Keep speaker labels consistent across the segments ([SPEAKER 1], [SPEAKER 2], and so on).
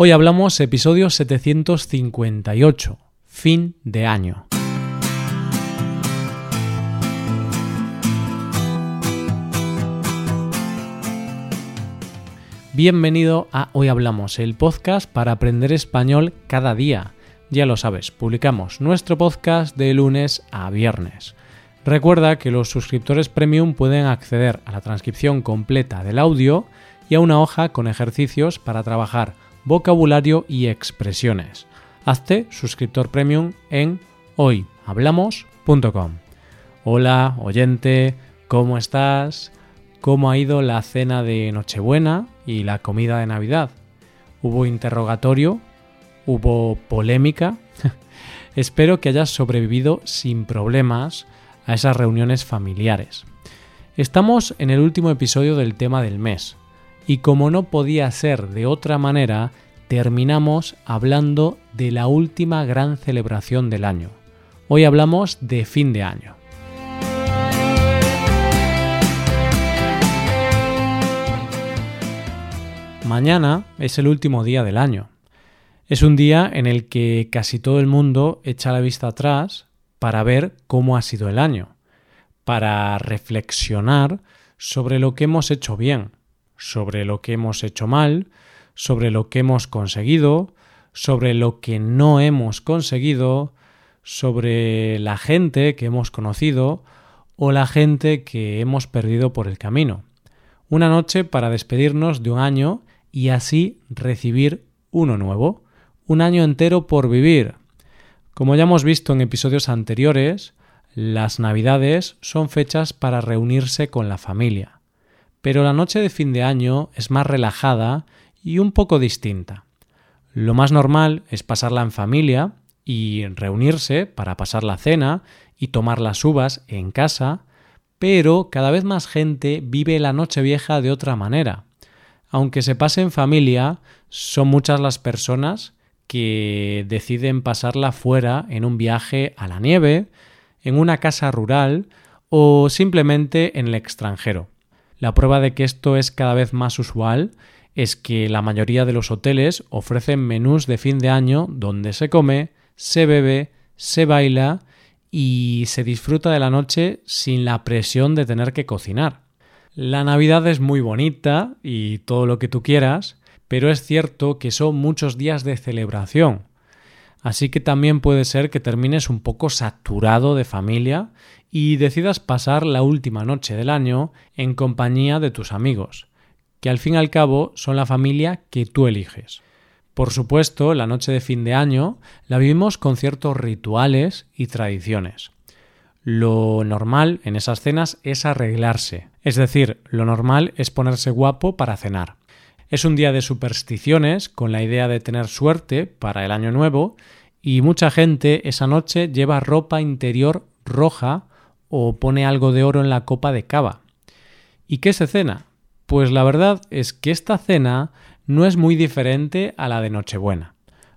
[SPEAKER 1] Hoy hablamos episodio 758, fin de año. Bienvenido a Hoy Hablamos, el podcast para aprender español cada día. Ya lo sabes, publicamos nuestro podcast de lunes a viernes. Recuerda que los suscriptores premium pueden acceder a la transcripción completa del audio y a una hoja con ejercicios para trabajar vocabulario y expresiones. Hazte suscriptor premium en hoyhablamos.com. Hola, oyente, ¿cómo estás? ¿Cómo ha ido la cena de Nochebuena y la comida de Navidad? ¿Hubo interrogatorio? ¿Hubo polémica? Espero que hayas sobrevivido sin problemas a esas reuniones familiares. Estamos en el último episodio del tema del mes, y como no podía ser de otra manera, terminamos hablando de la última gran celebración del año. Hoy hablamos de fin de año. Mañana es el último día del año. Es un día en el que casi todo el mundo echa la vista atrás para ver cómo ha sido el año, para reflexionar sobre lo que hemos hecho bien sobre lo que hemos hecho mal, sobre lo que hemos conseguido, sobre lo que no hemos conseguido, sobre la gente que hemos conocido o la gente que hemos perdido por el camino. Una noche para despedirnos de un año y así recibir uno nuevo, un año entero por vivir. Como ya hemos visto en episodios anteriores, las Navidades son fechas para reunirse con la familia pero la noche de fin de año es más relajada y un poco distinta. Lo más normal es pasarla en familia y reunirse para pasar la cena y tomar las uvas en casa, pero cada vez más gente vive la noche vieja de otra manera. Aunque se pase en familia, son muchas las personas que deciden pasarla fuera en un viaje a la nieve, en una casa rural o simplemente en el extranjero. La prueba de que esto es cada vez más usual es que la mayoría de los hoteles ofrecen menús de fin de año donde se come, se bebe, se baila y se disfruta de la noche sin la presión de tener que cocinar. La Navidad es muy bonita y todo lo que tú quieras, pero es cierto que son muchos días de celebración. Así que también puede ser que termines un poco saturado de familia y decidas pasar la última noche del año en compañía de tus amigos, que al fin y al cabo son la familia que tú eliges. Por supuesto, la noche de fin de año la vivimos con ciertos rituales y tradiciones. Lo normal en esas cenas es arreglarse, es decir, lo normal es ponerse guapo para cenar. Es un día de supersticiones con la idea de tener suerte para el año nuevo y mucha gente esa noche lleva ropa interior roja o pone algo de oro en la copa de cava. ¿Y qué se cena? Pues la verdad es que esta cena no es muy diferente a la de Nochebuena.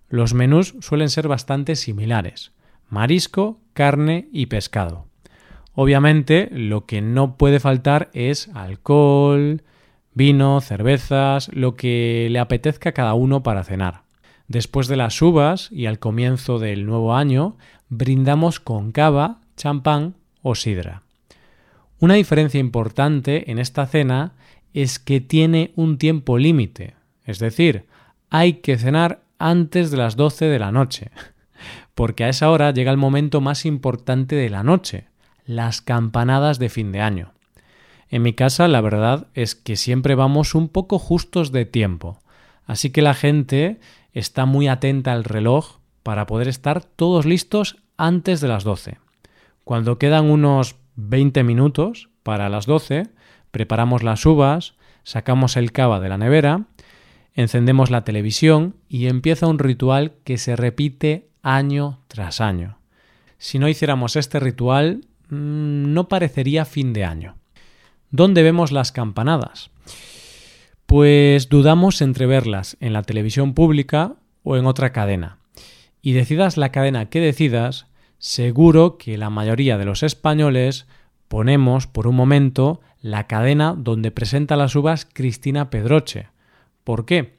[SPEAKER 1] Los menús suelen ser bastante similares. Marisco, carne y pescado. Obviamente lo que no puede faltar es alcohol, vino, cervezas, lo que le apetezca a cada uno para cenar. Después de las uvas y al comienzo del nuevo año, brindamos con cava, champán o sidra. Una diferencia importante en esta cena es que tiene un tiempo límite, es decir, hay que cenar antes de las 12 de la noche, porque a esa hora llega el momento más importante de la noche, las campanadas de fin de año. En mi casa la verdad es que siempre vamos un poco justos de tiempo, así que la gente está muy atenta al reloj para poder estar todos listos antes de las 12. Cuando quedan unos 20 minutos para las 12, preparamos las uvas, sacamos el cava de la nevera, encendemos la televisión y empieza un ritual que se repite año tras año. Si no hiciéramos este ritual, mm, no parecería fin de año. ¿Dónde vemos las campanadas? Pues dudamos entre verlas en la televisión pública o en otra cadena. Y decidas la cadena que decidas, seguro que la mayoría de los españoles ponemos por un momento la cadena donde presenta las uvas Cristina Pedroche. ¿Por qué?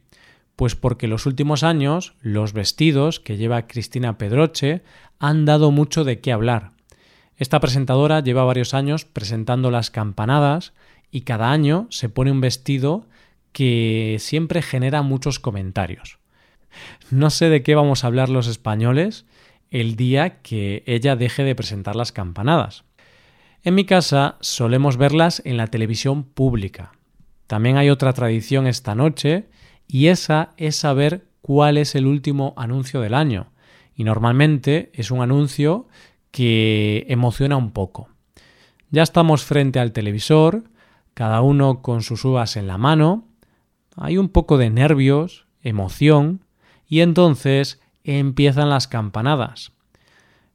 [SPEAKER 1] Pues porque los últimos años los vestidos que lleva Cristina Pedroche han dado mucho de qué hablar. Esta presentadora lleva varios años presentando las campanadas y cada año se pone un vestido que siempre genera muchos comentarios. No sé de qué vamos a hablar los españoles el día que ella deje de presentar las campanadas. En mi casa solemos verlas en la televisión pública. También hay otra tradición esta noche y esa es saber cuál es el último anuncio del año. Y normalmente es un anuncio que emociona un poco. Ya estamos frente al televisor, cada uno con sus uvas en la mano, hay un poco de nervios, emoción, y entonces empiezan las campanadas.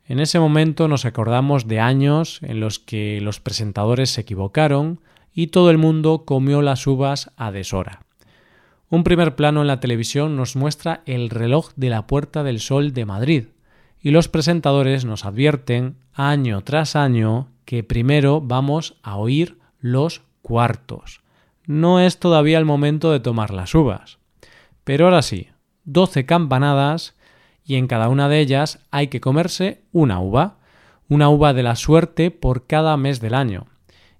[SPEAKER 1] En ese momento nos acordamos de años en los que los presentadores se equivocaron y todo el mundo comió las uvas a deshora. Un primer plano en la televisión nos muestra el reloj de la Puerta del Sol de Madrid, y los presentadores nos advierten año tras año que primero vamos a oír los cuartos. No es todavía el momento de tomar las uvas. Pero ahora sí, doce campanadas y en cada una de ellas hay que comerse una uva, una uva de la suerte por cada mes del año.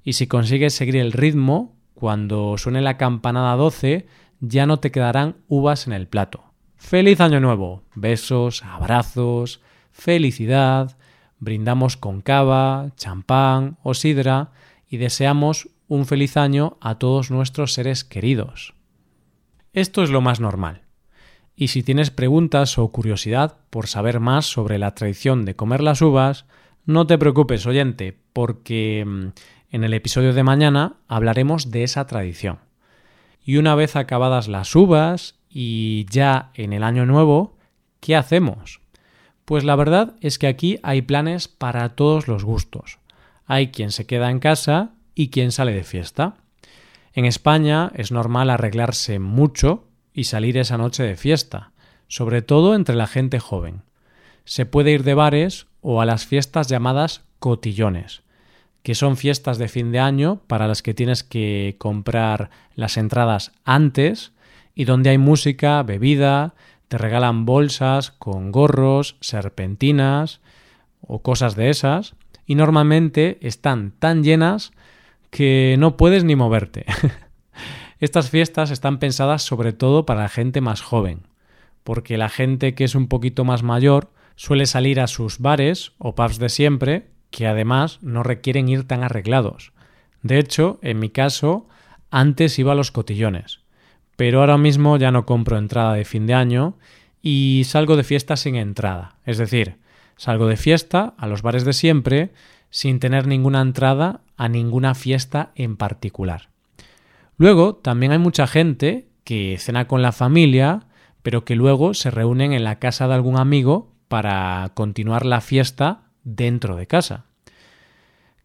[SPEAKER 1] Y si consigues seguir el ritmo, cuando suene la campanada 12, ya no te quedarán uvas en el plato. ¡Feliz Año Nuevo! Besos, abrazos, felicidad, brindamos con cava, champán o sidra y deseamos un feliz año a todos nuestros seres queridos. Esto es lo más normal. Y si tienes preguntas o curiosidad por saber más sobre la tradición de comer las uvas, no te preocupes, oyente, porque mm, en el episodio de mañana hablaremos de esa tradición. Y una vez acabadas las uvas y ya en el año nuevo, ¿qué hacemos? Pues la verdad es que aquí hay planes para todos los gustos. Hay quien se queda en casa y quien sale de fiesta. En España es normal arreglarse mucho y salir esa noche de fiesta, sobre todo entre la gente joven. Se puede ir de bares o a las fiestas llamadas cotillones, que son fiestas de fin de año para las que tienes que comprar las entradas antes y donde hay música, bebida, te regalan bolsas con gorros, serpentinas o cosas de esas, y normalmente están tan llenas que no puedes ni moverte. Estas fiestas están pensadas sobre todo para la gente más joven, porque la gente que es un poquito más mayor suele salir a sus bares o pubs de siempre, que además no requieren ir tan arreglados. De hecho, en mi caso, antes iba a los cotillones, pero ahora mismo ya no compro entrada de fin de año y salgo de fiesta sin entrada, es decir, salgo de fiesta a los bares de siempre sin tener ninguna entrada a ninguna fiesta en particular. Luego, también hay mucha gente que cena con la familia, pero que luego se reúnen en la casa de algún amigo para continuar la fiesta dentro de casa.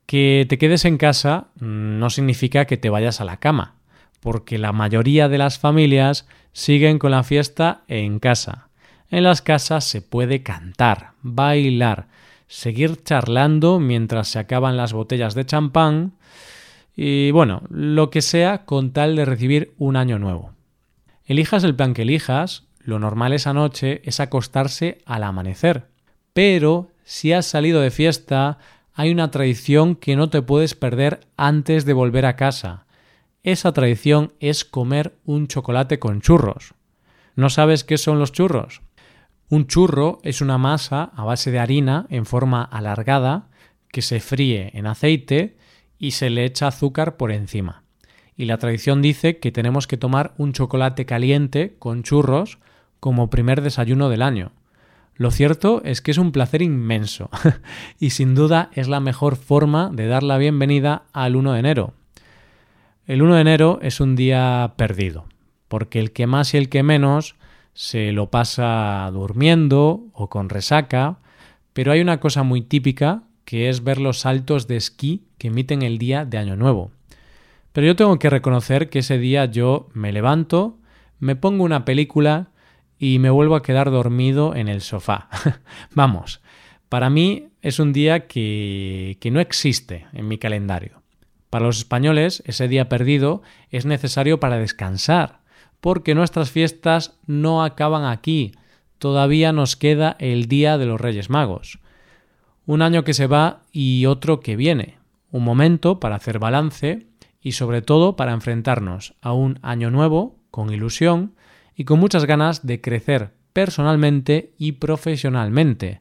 [SPEAKER 1] Que te quedes en casa mm, no significa que te vayas a la cama, porque la mayoría de las familias siguen con la fiesta en casa. En las casas se puede cantar, bailar, seguir charlando mientras se acaban las botellas de champán y bueno, lo que sea con tal de recibir un año nuevo. Elijas el plan que elijas, lo normal esa noche es acostarse al amanecer. Pero si has salido de fiesta, hay una tradición que no te puedes perder antes de volver a casa. Esa tradición es comer un chocolate con churros. ¿No sabes qué son los churros? Un churro es una masa a base de harina en forma alargada que se fríe en aceite y se le echa azúcar por encima. Y la tradición dice que tenemos que tomar un chocolate caliente con churros como primer desayuno del año. Lo cierto es que es un placer inmenso y sin duda es la mejor forma de dar la bienvenida al 1 de enero. El 1 de enero es un día perdido, porque el que más y el que menos se lo pasa durmiendo o con resaca, pero hay una cosa muy típica que es ver los saltos de esquí que emiten el día de Año Nuevo. Pero yo tengo que reconocer que ese día yo me levanto, me pongo una película y me vuelvo a quedar dormido en el sofá. Vamos, para mí es un día que, que no existe en mi calendario. Para los españoles, ese día perdido es necesario para descansar, porque nuestras fiestas no acaban aquí. Todavía nos queda el Día de los Reyes Magos. Un año que se va y otro que viene. Un momento para hacer balance y sobre todo para enfrentarnos a un año nuevo con ilusión y con muchas ganas de crecer personalmente y profesionalmente.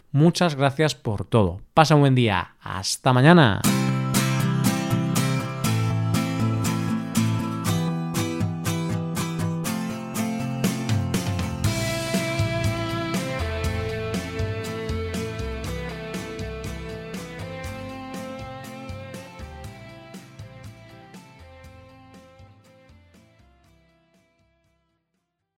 [SPEAKER 1] Muchas gracias por todo. Pasa un buen día. Hasta mañana.